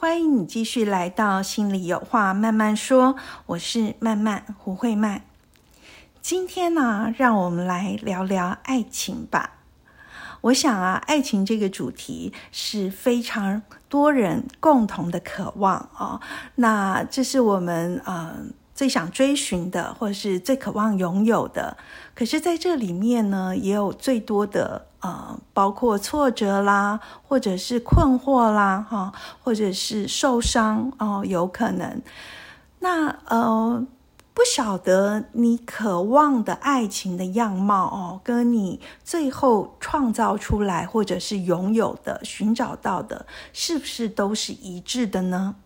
欢迎你继续来到心里有话慢慢说，我是慢慢胡慧曼。今天呢，让我们来聊聊爱情吧。我想啊，爱情这个主题是非常多人共同的渴望啊。那这是我们嗯。最想追寻的，或是最渴望拥有的，可是在这里面呢，也有最多的呃，包括挫折啦，或者是困惑啦，哈，或者是受伤哦，有可能。那呃，不晓得你渴望的爱情的样貌哦，跟你最后创造出来或者是拥有的、寻找到的，是不是都是一致的呢？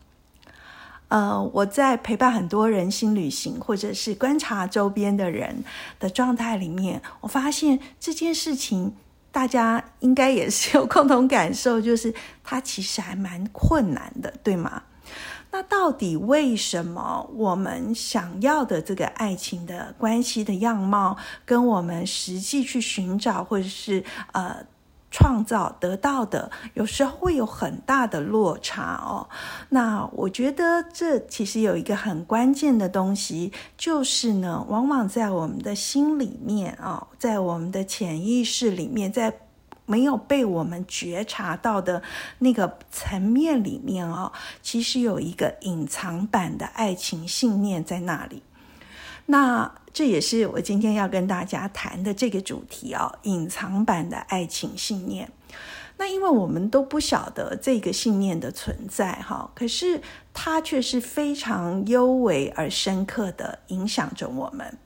呃，我在陪伴很多人心旅行，或者是观察周边的人的状态里面，我发现这件事情，大家应该也是有共同感受，就是它其实还蛮困难的，对吗？那到底为什么我们想要的这个爱情的关系的样貌，跟我们实际去寻找，或者是呃？创造得到的，有时候会有很大的落差哦。那我觉得这其实有一个很关键的东西，就是呢，往往在我们的心里面啊，在我们的潜意识里面，在没有被我们觉察到的那个层面里面啊，其实有一个隐藏版的爱情信念在那里。那这也是我今天要跟大家谈的这个主题哦，隐藏版的爱情信念。那因为我们都不晓得这个信念的存在哈，可是它却是非常幽微而深刻的影响着我们。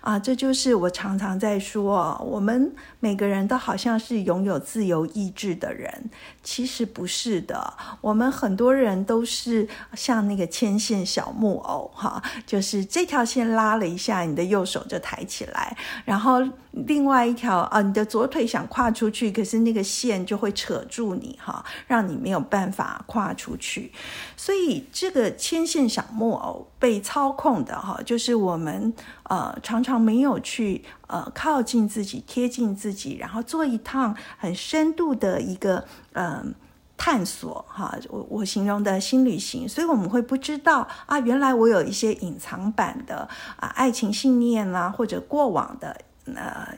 啊，这就是我常常在说，我们每个人都好像是拥有自由意志的人，其实不是的。我们很多人都是像那个牵线小木偶，哈，就是这条线拉了一下，你的右手就抬起来，然后另外一条啊，你的左腿想跨出去，可是那个线就会扯住你，哈，让你没有办法跨出去。所以这个牵线小木偶被操控的，哈，就是我们。呃，常常没有去呃靠近自己、贴近自己，然后做一趟很深度的一个嗯探索哈。我我形容的新旅行，所以我们会不知道啊，原来我有一些隐藏版的啊爱情信念啦，或者过往的呃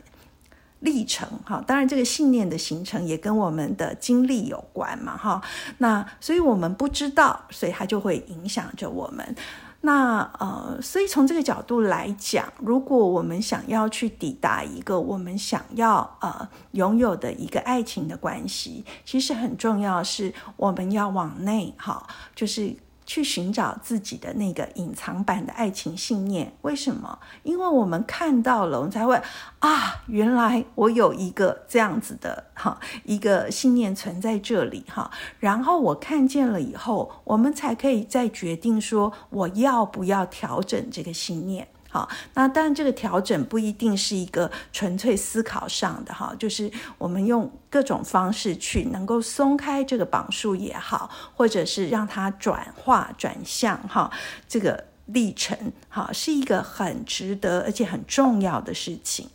历程哈。当然，这个信念的形成也跟我们的经历有关嘛哈。那所以我们不知道，所以它就会影响着我们。那呃，所以从这个角度来讲，如果我们想要去抵达一个我们想要呃拥有的一个爱情的关系，其实很重要是我们要往内哈，就是。去寻找自己的那个隐藏版的爱情信念，为什么？因为我们看到了，我们才会啊，原来我有一个这样子的哈，一个信念存在这里哈。然后我看见了以后，我们才可以再决定说，我要不要调整这个信念。好，那当然，这个调整不一定是一个纯粹思考上的哈，就是我们用各种方式去能够松开这个绑束也好，或者是让它转化转向哈，这个历程哈，是一个很值得而且很重要的事情。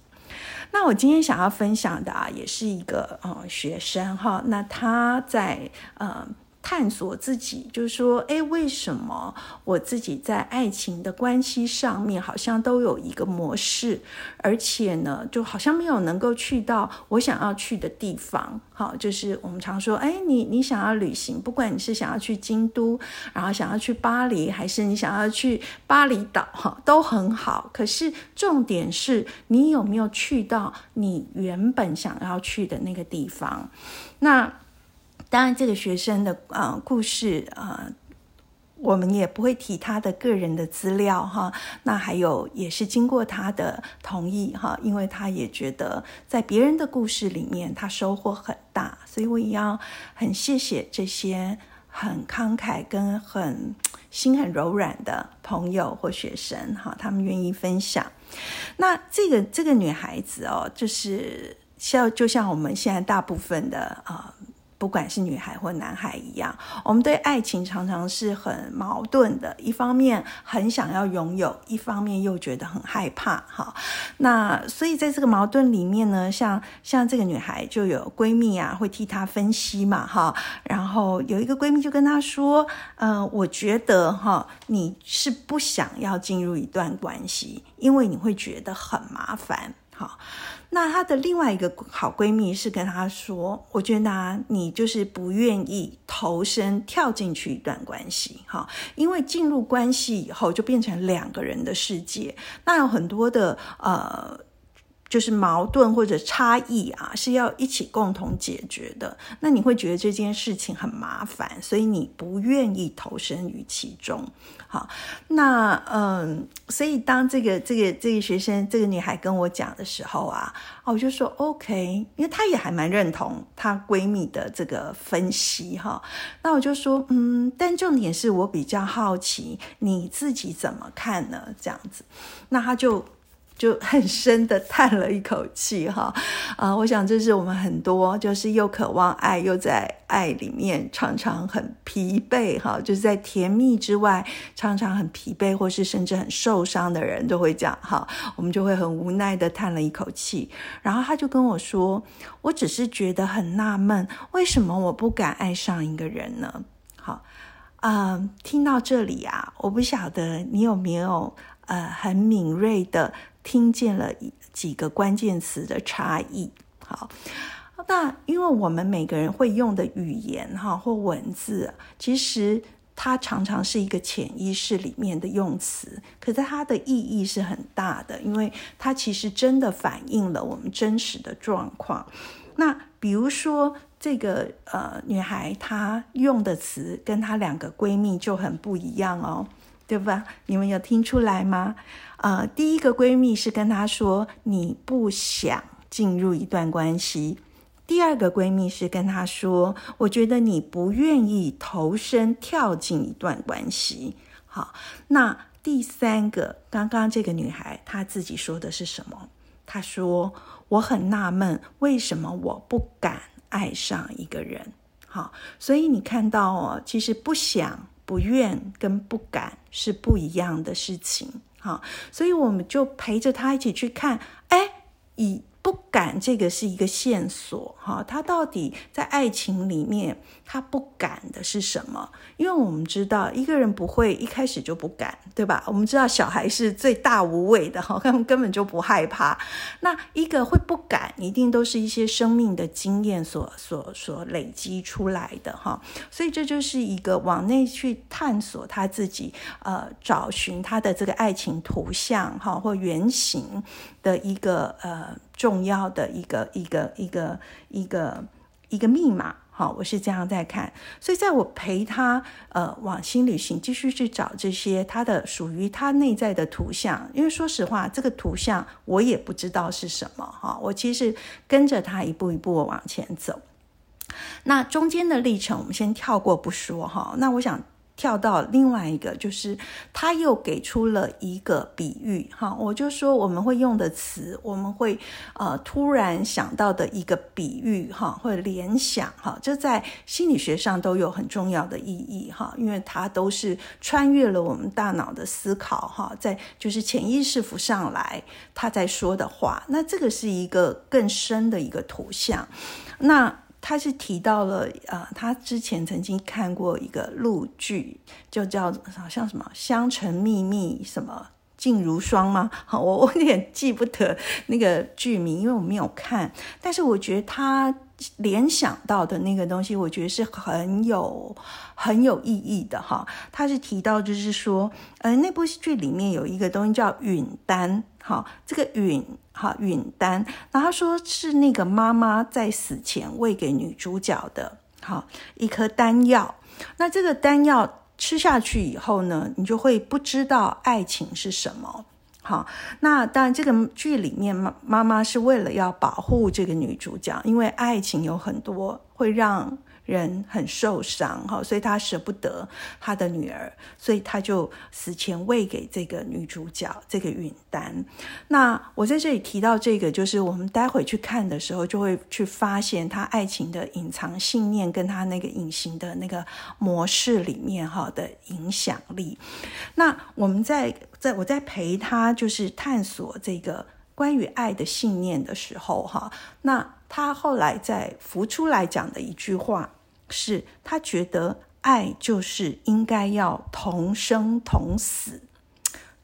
那我今天想要分享的啊，也是一个呃学生哈，那他在呃。探索自己，就是说，哎，为什么我自己在爱情的关系上面好像都有一个模式，而且呢，就好像没有能够去到我想要去的地方。好，就是我们常说，哎，你你想要旅行，不管你是想要去京都，然后想要去巴黎，还是你想要去巴厘岛，哈，都很好。可是重点是你有没有去到你原本想要去的那个地方？那。当然，这个学生的啊故事啊，我们也不会提他的个人的资料哈。那还有也是经过他的同意哈，因为他也觉得在别人的故事里面他收获很大，所以我也要很谢谢这些很慷慨跟很心很柔软的朋友或学生，哈，他们愿意分享。那这个这个女孩子哦，就是像就像我们现在大部分的啊。不管是女孩或男孩一样，我们对爱情常常是很矛盾的。一方面很想要拥有，一方面又觉得很害怕。哈，那所以在这个矛盾里面呢，像像这个女孩就有闺蜜啊，会替她分析嘛。哈，然后有一个闺蜜就跟她说：“嗯，我觉得哈，你是不想要进入一段关系，因为你会觉得很麻烦。”好。那她的另外一个好闺蜜是跟她说：“我觉得你就是不愿意投身跳进去一段关系，哈，因为进入关系以后就变成两个人的世界，那有很多的呃。”就是矛盾或者差异啊，是要一起共同解决的。那你会觉得这件事情很麻烦，所以你不愿意投身于其中。好，那嗯，所以当这个这个这个学生这个女孩跟我讲的时候啊，我就说 OK，因为她也还蛮认同她闺蜜的这个分析哈。那我就说嗯，但重点是我比较好奇你自己怎么看呢？这样子，那她就。就很深的叹了一口气，哈，啊，我想这是我们很多就是又渴望爱，又在爱里面常常很疲惫，哈，就是在甜蜜之外常常很疲惫，或是甚至很受伤的人都会讲，哈，我们就会很无奈的叹了一口气。然后他就跟我说：“我只是觉得很纳闷，为什么我不敢爱上一个人呢？”好，啊，听到这里啊，我不晓得你有没有呃很敏锐的。听见了几个关键词的差异，好，那因为我们每个人会用的语言哈或文字，其实它常常是一个潜意识里面的用词，可是它的意义是很大的，因为它其实真的反映了我们真实的状况。那比如说这个呃女孩她用的词跟她两个闺蜜就很不一样哦。对吧？你们有听出来吗？呃，第一个闺蜜是跟她说你不想进入一段关系，第二个闺蜜是跟她说，我觉得你不愿意投身跳进一段关系。好，那第三个，刚刚这个女孩她自己说的是什么？她说我很纳闷，为什么我不敢爱上一个人？好，所以你看到哦，其实不想。不愿跟不敢是不一样的事情，好，所以我们就陪着他一起去看，哎，以。不敢，这个是一个线索哈。他到底在爱情里面，他不敢的是什么？因为我们知道，一个人不会一开始就不敢，对吧？我们知道小孩是最大无畏的哈，他们根本就不害怕。那一个会不敢，一定都是一些生命的经验所所所累积出来的哈。所以这就是一个往内去探索他自己，呃，找寻他的这个爱情图像哈或原型的一个呃。重要的一个一个一个一个一个密码，好，我是这样在看。所以，在我陪他呃往新旅行，继续去找这些他的属于他内在的图像。因为说实话，这个图像我也不知道是什么哈。我其实跟着他一步一步往前走。那中间的历程，我们先跳过不说哈。那我想。跳到另外一个，就是他又给出了一个比喻，哈，我就说我们会用的词，我们会呃突然想到的一个比喻，哈，或者联想，哈，这在心理学上都有很重要的意义，哈，因为它都是穿越了我们大脑的思考，哈，在就是潜意识浮上来他在说的话，那这个是一个更深的一个图像，那。他是提到了，呃，他之前曾经看过一个陆剧，就叫好像什么《香尘秘密》什么《静如霜》吗？好，我 我有点记不得那个剧名，因为我没有看。但是我觉得他联想到的那个东西，我觉得是很有很有意义的哈。他是提到就是说，呃，那部剧里面有一个东西叫允丹。好，这个允哈允丹，然后他说是那个妈妈在死前喂给女主角的，好一颗丹药。那这个丹药吃下去以后呢，你就会不知道爱情是什么。好，那当然这个剧里面妈妈妈是为了要保护这个女主角，因为爱情有很多会让人很受伤哈，所以他舍不得他的女儿，所以他就死前喂给这个女主角这个允丹。那我在这里提到这个，就是我们待会去看的时候，就会去发现他爱情的隐藏信念跟他那个隐形的那个模式里面哈的影响力。那我们在在我在陪他就是探索这个关于爱的信念的时候哈，那。他后来在浮出来讲的一句话是，他觉得爱就是应该要同生同死。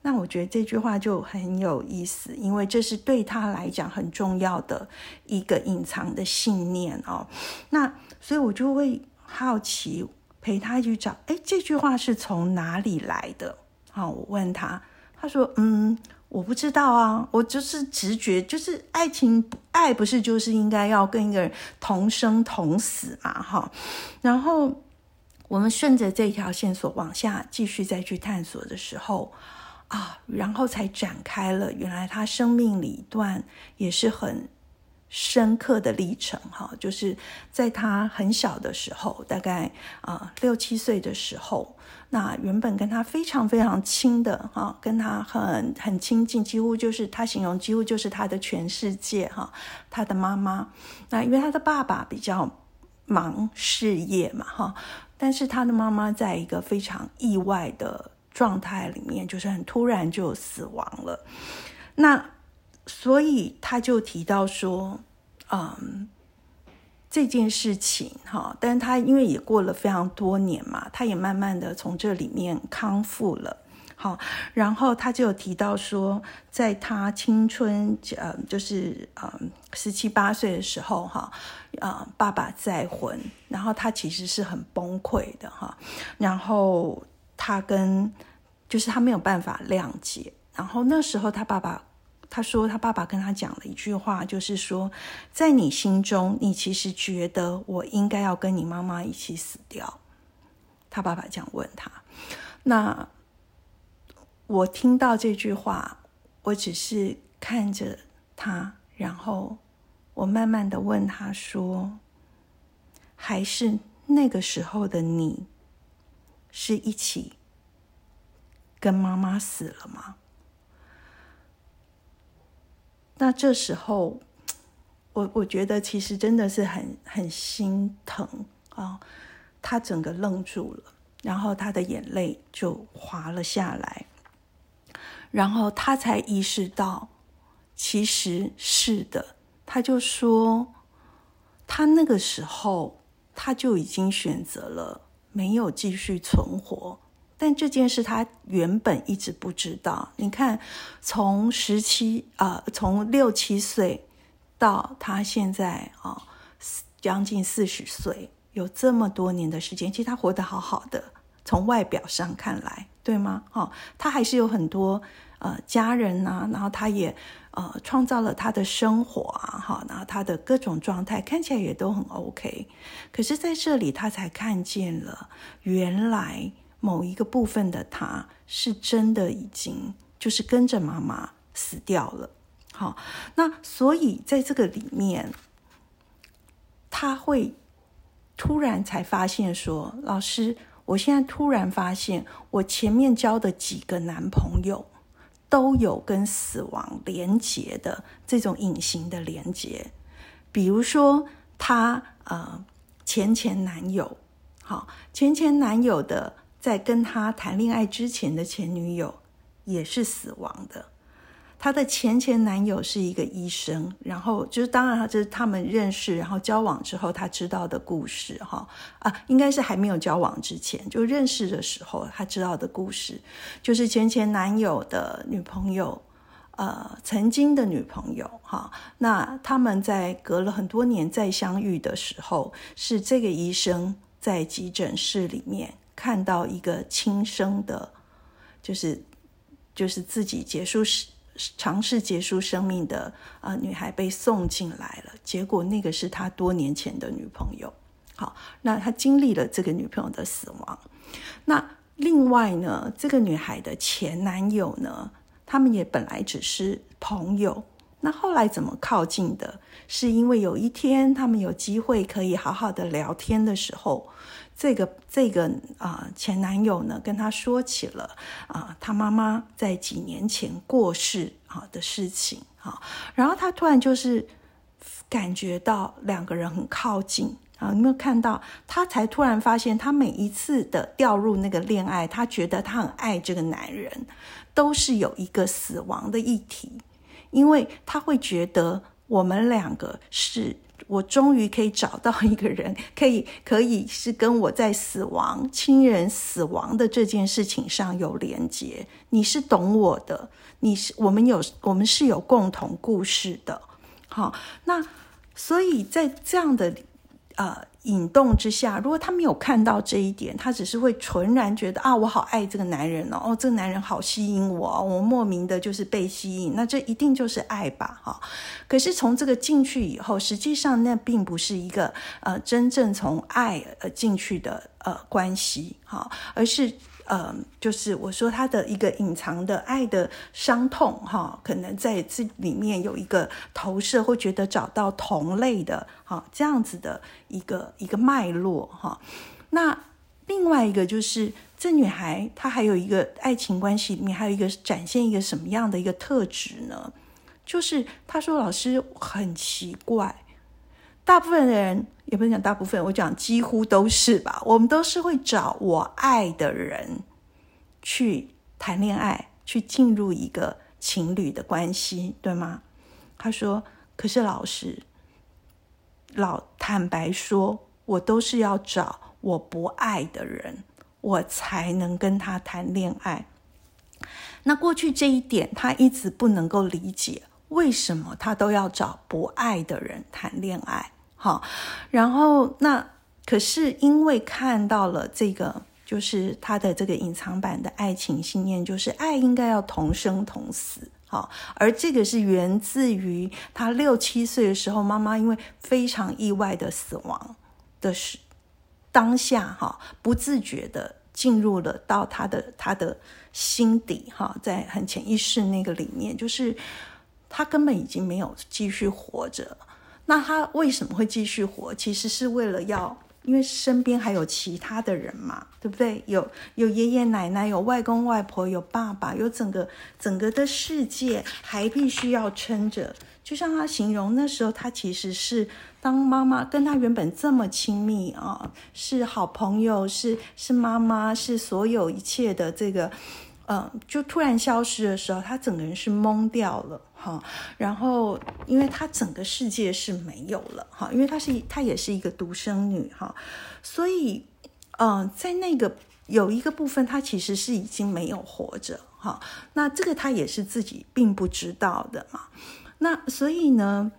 那我觉得这句话就很有意思，因为这是对他来讲很重要的一个隐藏的信念哦。那所以我就会好奇陪他去找，哎，这句话是从哪里来的？好，我问他，他说，嗯。我不知道啊，我就是直觉，就是爱情爱不是就是应该要跟一个人同生同死嘛，哈。然后我们顺着这条线索往下继续再去探索的时候啊，然后才展开了原来他生命里一段也是很深刻的历程，哈，就是在他很小的时候，大概啊六七岁的时候。那原本跟他非常非常亲的哈，跟他很很亲近，几乎就是他形容几乎就是他的全世界哈。他的妈妈，那因为他的爸爸比较忙事业嘛哈，但是他的妈妈在一个非常意外的状态里面，就是很突然就死亡了。那所以他就提到说，嗯。这件事情，哈，但是他因为也过了非常多年嘛，他也慢慢的从这里面康复了，好，然后他就有提到说，在他青春，呃，就是呃十七八岁的时候，哈，呃，爸爸再婚，然后他其实是很崩溃的，哈，然后他跟，就是他没有办法谅解，然后那时候他爸爸。他说，他爸爸跟他讲了一句话，就是说，在你心中，你其实觉得我应该要跟你妈妈一起死掉。他爸爸这样问他。那我听到这句话，我只是看着他，然后我慢慢的问他说：“还是那个时候的你，是一起跟妈妈死了吗？”那这时候，我我觉得其实真的是很很心疼啊！他整个愣住了，然后他的眼泪就滑了下来，然后他才意识到，其实是的，他就说，他那个时候他就已经选择了没有继续存活。但这件事他原本一直不知道。你看，从十七啊，从六七岁到他现在啊，将近四十岁，有这么多年的时间，其实他活得好好的。从外表上看来，对吗？哦，他还是有很多呃家人呐，然后他也呃创造了他的生活啊，哈，然后他的各种状态看起来也都很 OK。可是在这里，他才看见了原来。某一个部分的他是真的已经就是跟着妈妈死掉了，好，那所以在这个里面，他会突然才发现说，老师，我现在突然发现，我前面交的几个男朋友都有跟死亡连结的这种隐形的连结，比如说他呃前前男友，好，前前男友的。在跟他谈恋爱之前的前女友也是死亡的，他的前前男友是一个医生，然后就是当然这是他们认识，然后交往之后他知道的故事哈啊，应该是还没有交往之前就认识的时候他知道的故事，就是前前男友的女朋友，呃，曾经的女朋友哈，那他们在隔了很多年再相遇的时候，是这个医生在急诊室里面。看到一个轻生的，就是就是自己结束尝试结束生命的啊女孩被送进来了，结果那个是他多年前的女朋友。好，那他经历了这个女朋友的死亡。那另外呢，这个女孩的前男友呢，他们也本来只是朋友，那后来怎么靠近的？是因为有一天他们有机会可以好好的聊天的时候，这个这个啊前男友呢跟他说起了啊他妈妈在几年前过世啊的事情啊，然后他突然就是感觉到两个人很靠近啊，有没有看到？他才突然发现，他每一次的掉入那个恋爱，他觉得他很爱这个男人，都是有一个死亡的议题。因为他会觉得我们两个是，我终于可以找到一个人，可以可以是跟我在死亡、亲人死亡的这件事情上有连接。你是懂我的，你是我们有我们是有共同故事的。好，那所以在这样的呃。引动之下，如果他没有看到这一点，他只是会纯然觉得啊，我好爱这个男人哦，哦，这个男人好吸引我，我莫名的就是被吸引，那这一定就是爱吧，哈。可是从这个进去以后，实际上那并不是一个呃真正从爱呃进去的呃关系，哈，而是。嗯，就是我说他的一个隐藏的爱的伤痛，哈，可能在这里面有一个投射，会觉得找到同类的，哈，这样子的一个一个脉络，哈。那另外一个就是这女孩，她还有一个爱情关系里面还有一个展现一个什么样的一个特质呢？就是她说老师很奇怪。大部分的人也不能讲大部分，我讲几乎都是吧。我们都是会找我爱的人去谈恋爱，去进入一个情侣的关系，对吗？他说：“可是老师，老坦白说，我都是要找我不爱的人，我才能跟他谈恋爱。那过去这一点，他一直不能够理解，为什么他都要找不爱的人谈恋爱。”好，然后那可是因为看到了这个，就是他的这个隐藏版的爱情信念，就是爱应该要同生同死。好，而这个是源自于他六七岁的时候，妈妈因为非常意外的死亡的时当下，哈，不自觉的进入了到他的他的心底，哈，在很潜意识那个里面，就是他根本已经没有继续活着。那他为什么会继续活？其实是为了要，因为身边还有其他的人嘛，对不对？有有爷爷奶奶，有外公外婆，有爸爸，有整个整个的世界，还必须要撑着。就像他形容那时候，他其实是当妈妈跟他原本这么亲密啊，是好朋友，是是妈妈，是所有一切的这个。嗯，就突然消失的时候，他整个人是懵掉了哈。然后，因为他整个世界是没有了哈，因为她是她也是一个独生女哈，所以，嗯，在那个有一个部分，她其实是已经没有活着哈。那这个她也是自己并不知道的嘛。那所以呢，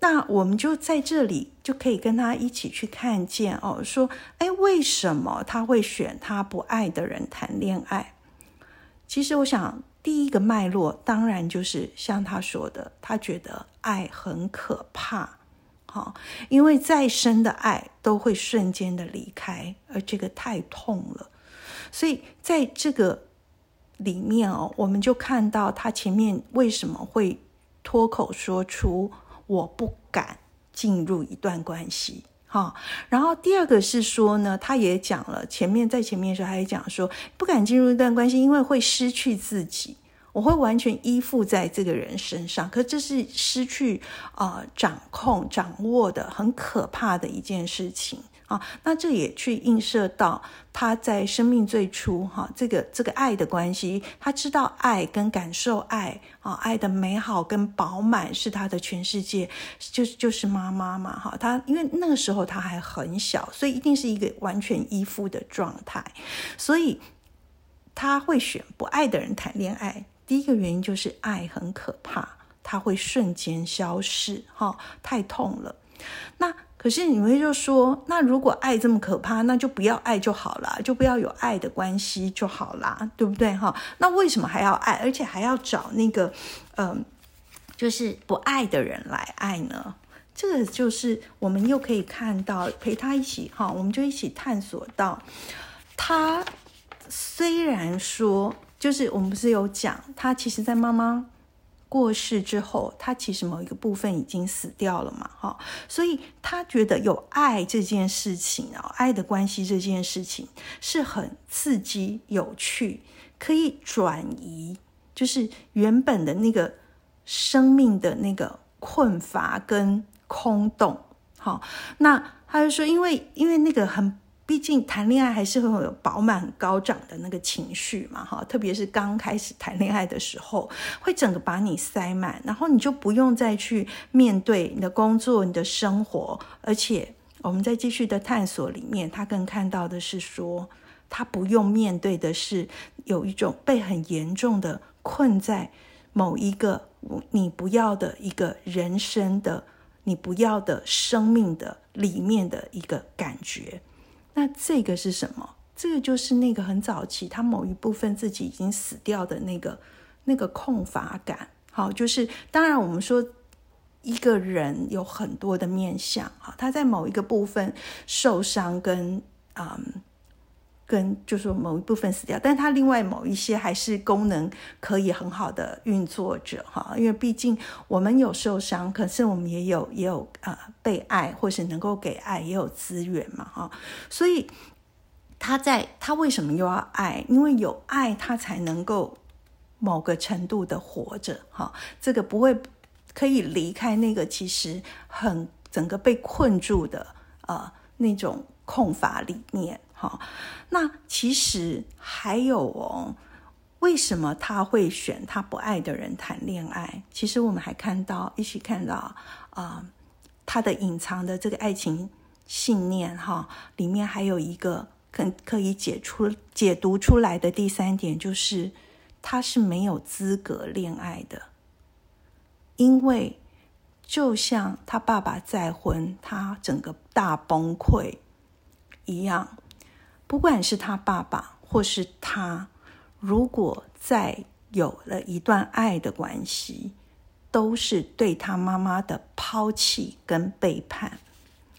那我们就在这里就可以跟他一起去看见哦，说，哎，为什么他会选他不爱的人谈恋爱？其实我想，第一个脉络当然就是像他说的，他觉得爱很可怕，好，因为再深的爱都会瞬间的离开，而这个太痛了。所以在这个里面哦，我们就看到他前面为什么会脱口说出“我不敢进入一段关系”。好，然后第二个是说呢，他也讲了，前面在前面的时候，他也讲说，不敢进入一段关系，因为会失去自己，我会完全依附在这个人身上，可这是失去啊掌控、掌握的很可怕的一件事情。啊，那这也去映射到他在生命最初哈，这个这个爱的关系，他知道爱跟感受爱啊，爱的美好跟饱满是他的全世界，就是就是妈妈嘛哈，他因为那个时候他还很小，所以一定是一个完全依附的状态，所以他会选不爱的人谈恋爱。第一个原因就是爱很可怕，他会瞬间消失哈，太痛了。那可是你们就说，那如果爱这么可怕，那就不要爱就好了，就不要有爱的关系就好啦，对不对哈？那为什么还要爱，而且还要找那个，嗯，就是不爱的人来爱呢？这个就是我们又可以看到，陪他一起哈，我们就一起探索到，他虽然说，就是我们不是有讲，他其实在妈妈过世之后，他其实某一个部分已经死掉了嘛，哈，所以他觉得有爱这件事情啊，爱的关系这件事情是很刺激、有趣，可以转移，就是原本的那个生命的那个困乏跟空洞，好，那他就说，因为因为那个很。毕竟谈恋爱还是会有饱满高涨的那个情绪嘛，哈，特别是刚开始谈恋爱的时候，会整个把你塞满，然后你就不用再去面对你的工作、你的生活，而且我们在继续的探索里面，他更看到的是说，他不用面对的是有一种被很严重的困在某一个你不要的一个人生的、你不要的生命的里面的一个感觉。那这个是什么？这个就是那个很早期，他某一部分自己已经死掉的那个那个空乏感。好，就是当然我们说一个人有很多的面相，啊，他在某一个部分受伤跟嗯。跟就是某一部分死掉，但它另外某一些还是功能可以很好的运作着哈，因为毕竟我们有受伤，可是我们也有也有呃被爱，或是能够给爱，也有资源嘛哈，所以他在他为什么又要爱？因为有爱，他才能够某个程度的活着哈，这个不会可以离开那个其实很整个被困住的呃那种空乏里面。好，那其实还有哦，为什么他会选他不爱的人谈恋爱？其实我们还看到一起看到啊，他的隐藏的这个爱情信念哈，里面还有一个可可以解出解读出来的第三点，就是他是没有资格恋爱的，因为就像他爸爸再婚，他整个大崩溃一样。不管是他爸爸或是他，如果再有了一段爱的关系，都是对他妈妈的抛弃跟背叛。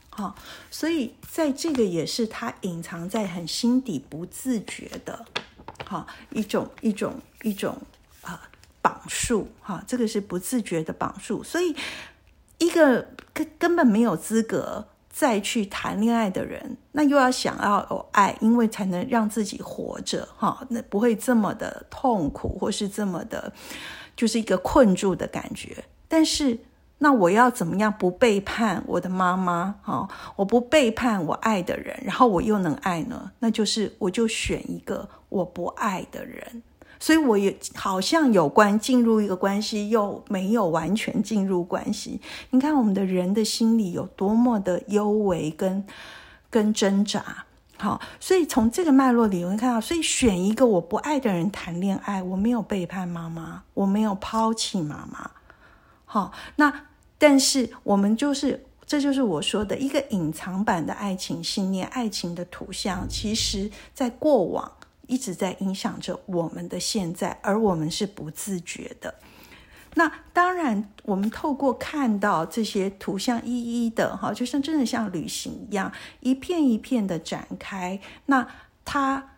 好，所以在这个也是他隐藏在很心底不自觉的，好一种一种一种啊绑束。哈，这个是不自觉的绑束，所以一个根根本没有资格。再去谈恋爱的人，那又要想要有爱，因为才能让自己活着，哈，那不会这么的痛苦，或是这么的，就是一个困住的感觉。但是，那我要怎么样不背叛我的妈妈？哈，我不背叛我爱的人，然后我又能爱呢？那就是我就选一个我不爱的人。所以我也好像有关进入一个关系，又没有完全进入关系。你看我们的人的心里有多么的幽微跟跟挣扎。好，所以从这个脉络里，我会看到，所以选一个我不爱的人谈恋爱，我没有背叛妈妈，我没有抛弃妈妈。好，那但是我们就是，这就是我说的一个隐藏版的爱情信念，爱情的图像，其实在过往。一直在影响着我们的现在，而我们是不自觉的。那当然，我们透过看到这些图像一一的哈，就像真的像旅行一样，一片一片的展开。那他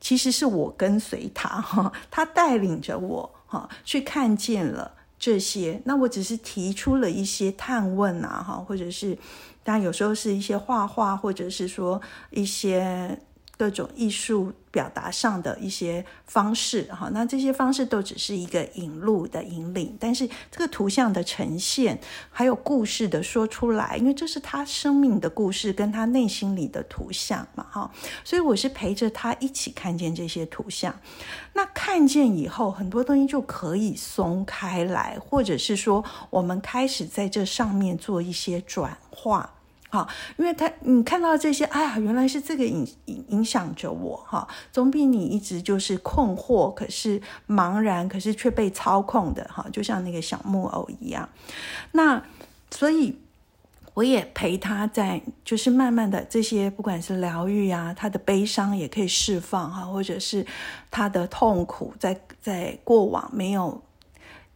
其实是我跟随他哈，他带领着我哈，去看见了这些。那我只是提出了一些探问啊哈，或者是当然有时候是一些画画，或者是说一些。各种艺术表达上的一些方式，哈，那这些方式都只是一个引路的引领，但是这个图像的呈现，还有故事的说出来，因为这是他生命的故事，跟他内心里的图像嘛，哈，所以我是陪着他一起看见这些图像。那看见以后，很多东西就可以松开来，或者是说，我们开始在这上面做一些转化。好，因为他你看到这些，哎呀，原来是这个影影影响着我哈，总比你一直就是困惑，可是茫然，可是却被操控的哈，就像那个小木偶一样。那所以我也陪他在，就是慢慢的这些，不管是疗愈啊，他的悲伤也可以释放哈，或者是他的痛苦，在在过往没有。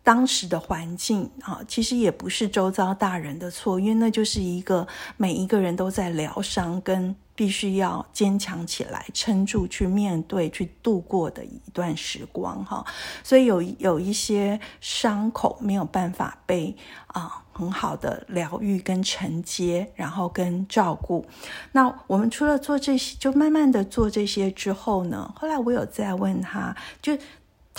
当时的环境啊，其实也不是周遭大人的错，因为那就是一个每一个人都在疗伤跟必须要坚强起来，撑住去面对、去度过的一段时光哈。所以有有一些伤口没有办法被啊很好的疗愈跟承接，然后跟照顾。那我们除了做这些，就慢慢的做这些之后呢，后来我有再问他，就。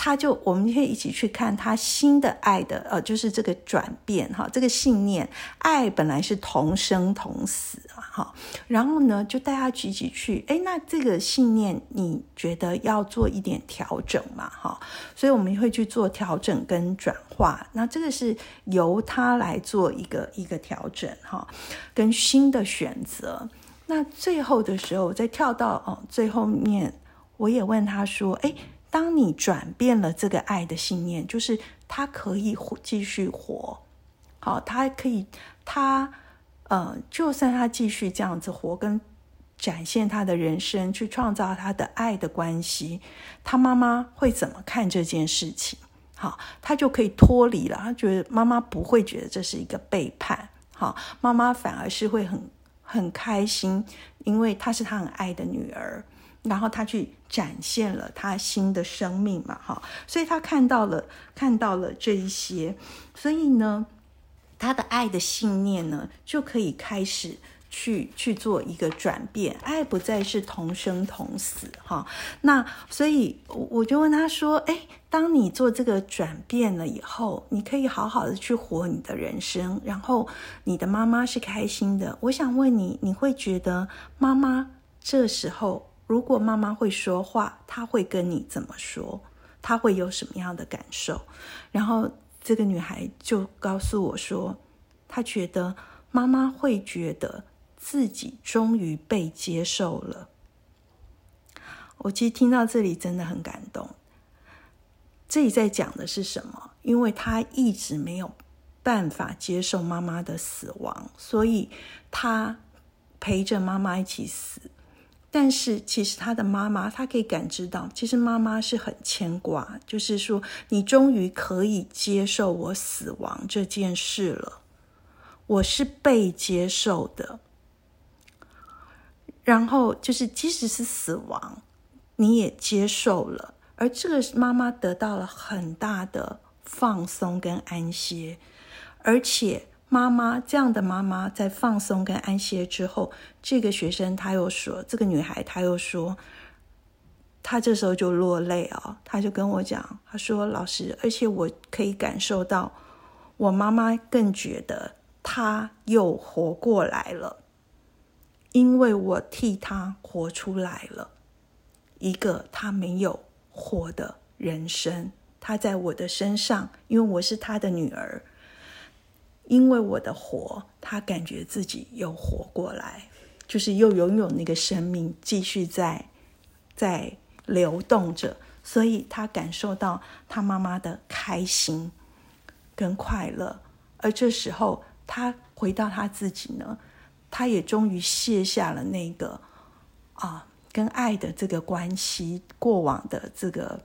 他就，我们可以一起去看他新的爱的，呃，就是这个转变哈，这个信念，爱本来是同生同死啊，哈，然后呢，就带他一起去，哎，那这个信念，你觉得要做一点调整嘛，哈，所以我们会去做调整跟转化，那这个是由他来做一个一个调整哈，跟新的选择，那最后的时候再跳到哦最后面，我也问他说，哎。当你转变了这个爱的信念，就是他可以继续活，好，他可以，他呃，就算他继续这样子活，跟展现他的人生，去创造他的爱的关系，他妈妈会怎么看这件事情？好，他就可以脱离了，他觉得妈妈不会觉得这是一个背叛，好，妈妈反而是会很很开心，因为她是他很爱的女儿。然后他去展现了他新的生命嘛，哈，所以他看到了看到了这一些，所以呢，他的爱的信念呢就可以开始去去做一个转变，爱不再是同生同死，哈。那所以我就问他说：“哎，当你做这个转变了以后，你可以好好的去活你的人生，然后你的妈妈是开心的。我想问你，你会觉得妈妈这时候？”如果妈妈会说话，她会跟你怎么说？她会有什么样的感受？然后这个女孩就告诉我说，她觉得妈妈会觉得自己终于被接受了。我其实听到这里真的很感动。这里在讲的是什么？因为她一直没有办法接受妈妈的死亡，所以她陪着妈妈一起死。但是其实他的妈妈，他可以感知到，其实妈妈是很牵挂，就是说，你终于可以接受我死亡这件事了，我是被接受的。然后就是，即使是死亡，你也接受了，而这个妈妈得到了很大的放松跟安歇，而且。妈妈这样的妈妈在放松跟安歇之后，这个学生他又说，这个女孩她又说，她这时候就落泪哦，她就跟我讲，她说老师，而且我可以感受到，我妈妈更觉得她又活过来了，因为我替她活出来了一个她没有活的人生，她在我的身上，因为我是她的女儿。因为我的活，他感觉自己又活过来，就是又拥有那个生命，继续在在流动着，所以他感受到他妈妈的开心跟快乐。而这时候，他回到他自己呢，他也终于卸下了那个啊，跟爱的这个关系过往的这个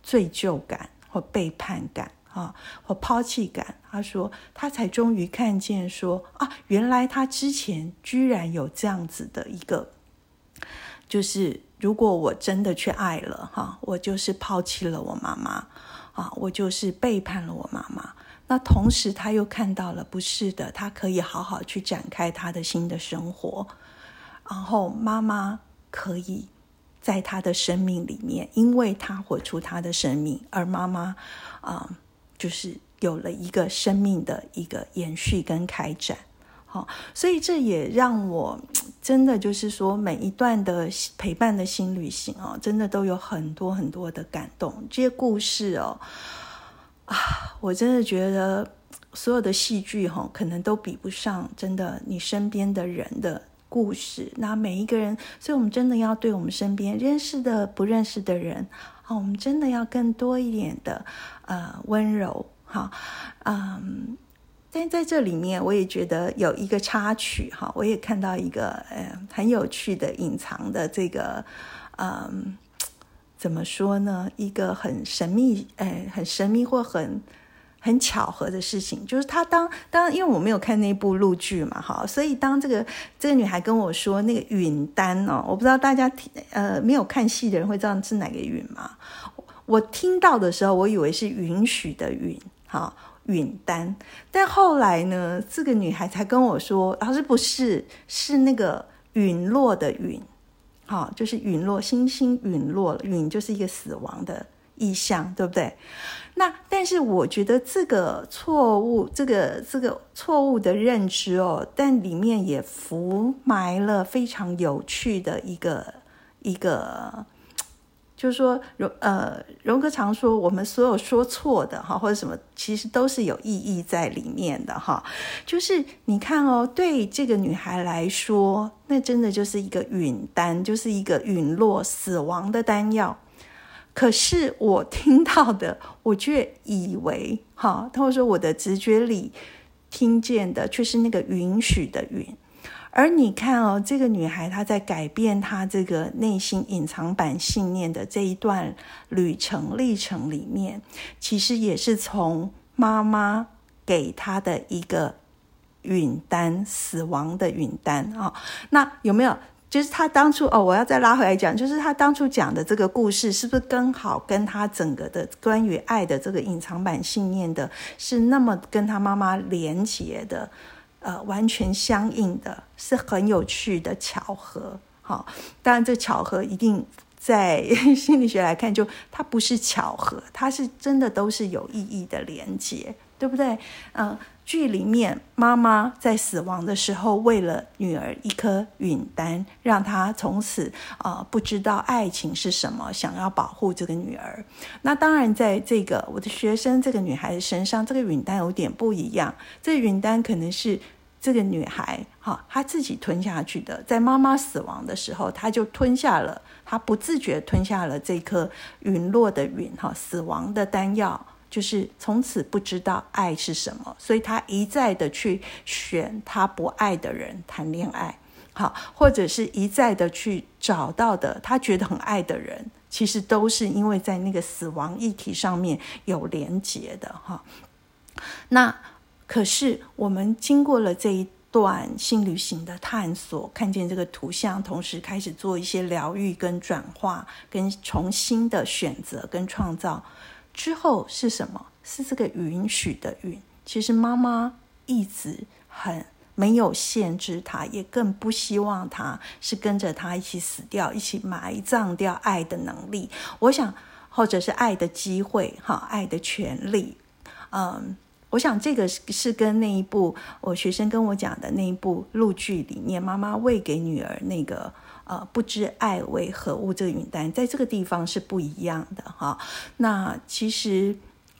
罪疚感或背叛感。啊，或抛弃感，他说他才终于看见，说啊，原来他之前居然有这样子的一个，就是如果我真的去爱了，哈，我就是抛弃了我妈妈，啊，我就是背叛了我妈妈。那同时他又看到了，不是的，他可以好好去展开他的新的生活，然后妈妈可以在他的生命里面，因为他活出他的生命，而妈妈啊。就是有了一个生命的一个延续跟开展，好，所以这也让我 真的就是说，每一段的陪伴的新旅行哦，真的都有很多很多的感动。这些故事哦，啊，我真的觉得所有的戏剧哈，可能都比不上真的你身边的人的故事。那每一个人，所以我们真的要对我们身边认识的、不认识的人。哦，我们真的要更多一点的呃温柔哈，嗯，但在这里面我也觉得有一个插曲哈，我也看到一个呃很有趣的隐藏的这个嗯怎么说呢？一个很神秘哎很神秘或很很巧合的事情，就是他当当，因为我没有看那部录剧嘛，哈，所以当这个这个女孩跟我说那个允丹哦，我不知道大家听呃没有看戏的人会知道是哪个允吗？我听到的时候，我以为是允许的允，哈，允丹，但后来呢，这个女孩才跟我说，老师不是，是那个陨落的陨，好，就是陨落，星星陨落了，陨就是一个死亡的意象，对不对？那但是我觉得这个错误，这个这个错误的认知哦，但里面也伏埋了非常有趣的一个一个，就是说荣呃荣格常说，我们所有说错的哈或者什么，其实都是有意义在里面的哈。就是你看哦，对这个女孩来说，那真的就是一个陨丹，就是一个陨落死亡的丹药。可是我听到的，我却以为哈，或者说我的直觉里听见的，却是那个允许的允。而你看哦，这个女孩她在改变她这个内心隐藏版信念的这一段旅程历程里面，其实也是从妈妈给她的一个允单死亡的允单啊。那有没有？就是他当初哦，我要再拉回来讲，就是他当初讲的这个故事，是不是刚好跟他整个的关于爱的这个隐藏版信念的，是那么跟他妈妈连结的，呃，完全相应的，是很有趣的巧合。好，当然这巧合一定在 心理学来看，就它不是巧合，它是真的都是有意义的连接，对不对？嗯。剧里面，妈妈在死亡的时候，为了女儿一颗允丹，让她从此啊不知道爱情是什么，想要保护这个女儿。那当然，在这个我的学生这个女孩子身上，这个允丹有点不一样。这允丹可能是这个女孩哈她自己吞下去的，在妈妈死亡的时候，她就吞下了，她不自觉吞下了这颗陨落的陨哈死亡的丹药。就是从此不知道爱是什么，所以他一再的去选他不爱的人谈恋爱，好，或者是一再的去找到的他觉得很爱的人，其实都是因为在那个死亡议题上面有连结的哈。那可是我们经过了这一段性旅行的探索，看见这个图像，同时开始做一些疗愈跟转化，跟重新的选择跟创造。之后是什么？是这个允许的允。其实妈妈一直很没有限制他，也更不希望他是跟着他一起死掉，一起埋葬掉爱的能力。我想，或者是爱的机会，哈，爱的权利。嗯，我想这个是跟那一部我学生跟我讲的那一部录剧里面，妈妈喂给女儿那个。呃，不知爱为何物，这个云丹在这个地方是不一样的哈。那其实，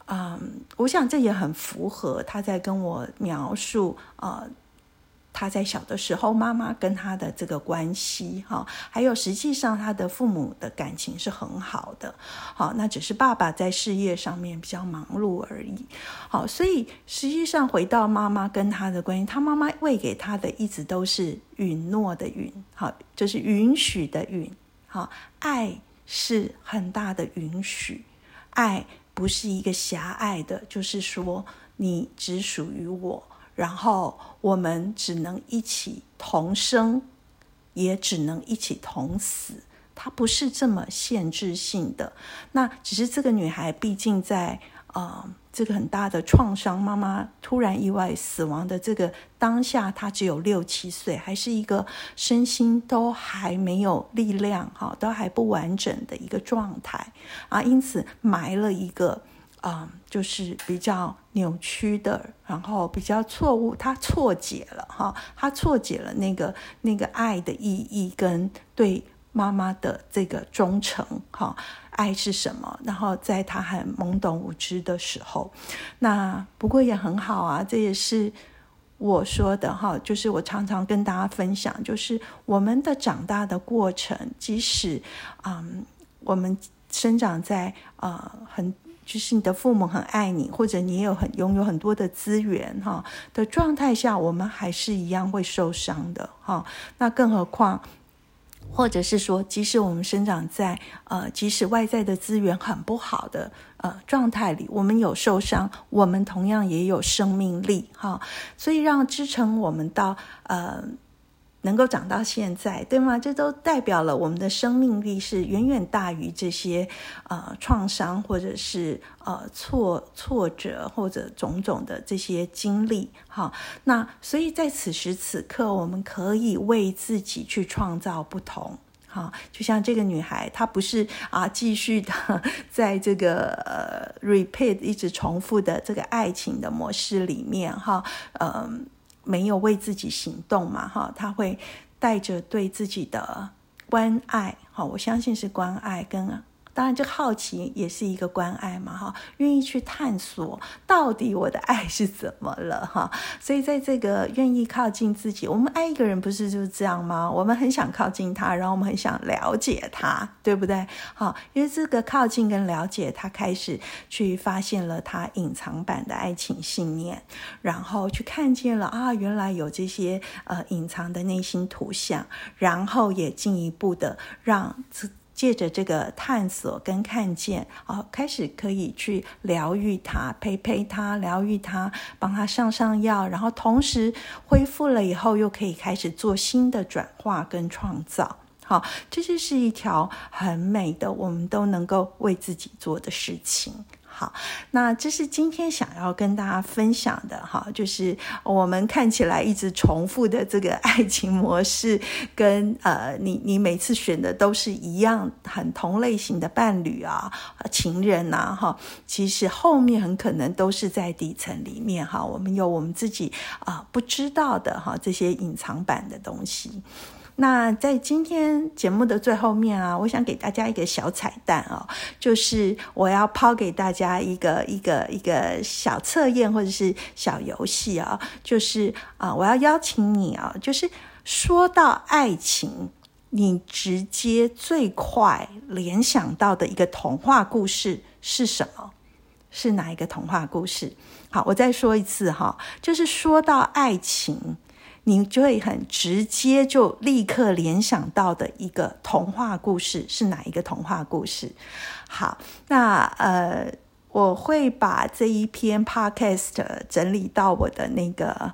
嗯，我想这也很符合他在跟我描述呃。他在小的时候，妈妈跟他的这个关系，哈，还有实际上他的父母的感情是很好的，好，那只是爸爸在事业上面比较忙碌而已，好，所以实际上回到妈妈跟他的关系，他妈妈喂给他的一直都是允诺的允，好，就是允许的允，好，爱是很大的允许，爱不是一个狭隘的，就是说你只属于我。然后我们只能一起同生，也只能一起同死。它不是这么限制性的。那只是这个女孩，毕竟在呃这个很大的创伤，妈妈突然意外死亡的这个当下，她只有六七岁，还是一个身心都还没有力量，哈，都还不完整的一个状态啊，因此埋了一个。啊，就是比较扭曲的，然后比较错误，他错解了哈，他错解了那个那个爱的意义跟对妈妈的这个忠诚哈，爱是什么？然后在他很懵懂无知的时候，那不过也很好啊，这也是我说的哈，就是我常常跟大家分享，就是我们的长大的过程，即使嗯，我们生长在啊很。就是你的父母很爱你，或者你也有很拥有很多的资源哈的状态下，我们还是一样会受伤的哈。那更何况或者是说，即使我们生长在呃，即使外在的资源很不好的呃状态里，我们有受伤，我们同样也有生命力哈。所以让支撑我们到呃。能够长到现在，对吗？这都代表了我们的生命力是远远大于这些呃创伤，或者是呃挫挫折，或者种种的这些经历。哈，那所以在此时此刻，我们可以为自己去创造不同。哈，就像这个女孩，她不是啊，继续的 在这个呃 repeat 一直重复的这个爱情的模式里面，哈，嗯。没有为自己行动嘛？哈，他会带着对自己的关爱，哈，我相信是关爱跟。当然，这好奇也是一个关爱嘛，哈，愿意去探索到底我的爱是怎么了，哈。所以，在这个愿意靠近自己，我们爱一个人不是就是这样吗？我们很想靠近他，然后我们很想了解他，对不对？好，因为这个靠近跟了解，他开始去发现了他隐藏版的爱情信念，然后去看见了啊，原来有这些呃隐藏的内心图像，然后也进一步的让自。借着这个探索跟看见，哦，开始可以去疗愈他，陪陪他，疗愈他，帮他上上药，然后同时恢复了以后，又可以开始做新的转化跟创造。好，这就是一条很美的，我们都能够为自己做的事情。好，那这是今天想要跟大家分享的哈，就是我们看起来一直重复的这个爱情模式，跟呃，你你每次选的都是一样很同类型的伴侣啊、情人呐哈，其实后面很可能都是在底层里面哈，我们有我们自己啊不知道的哈这些隐藏版的东西。那在今天节目的最后面啊，我想给大家一个小彩蛋哦，就是我要抛给大家一个一个一个小测验或者是小游戏啊，就是啊，我要邀请你啊，就是说到爱情，你直接最快联想到的一个童话故事是什么？是哪一个童话故事？好，我再说一次哈，就是说到爱情。你就会很直接就立刻联想到的一个童话故事是哪一个童话故事？好，那呃，我会把这一篇 podcast 整理到我的那个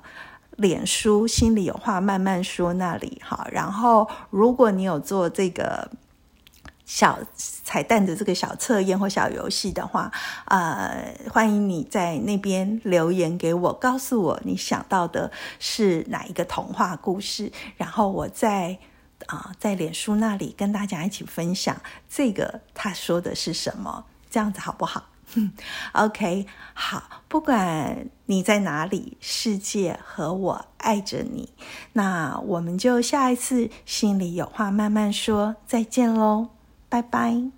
脸书“心里有话慢慢说”那里。好，然后如果你有做这个。小彩蛋的这个小测验或小游戏的话，呃，欢迎你在那边留言给我，告诉我你想到的是哪一个童话故事，然后我在啊在脸书那里跟大家一起分享这个他说的是什么，这样子好不好？OK，好，不管你在哪里，世界和我爱着你，那我们就下一次心里有话慢慢说，再见喽。拜拜。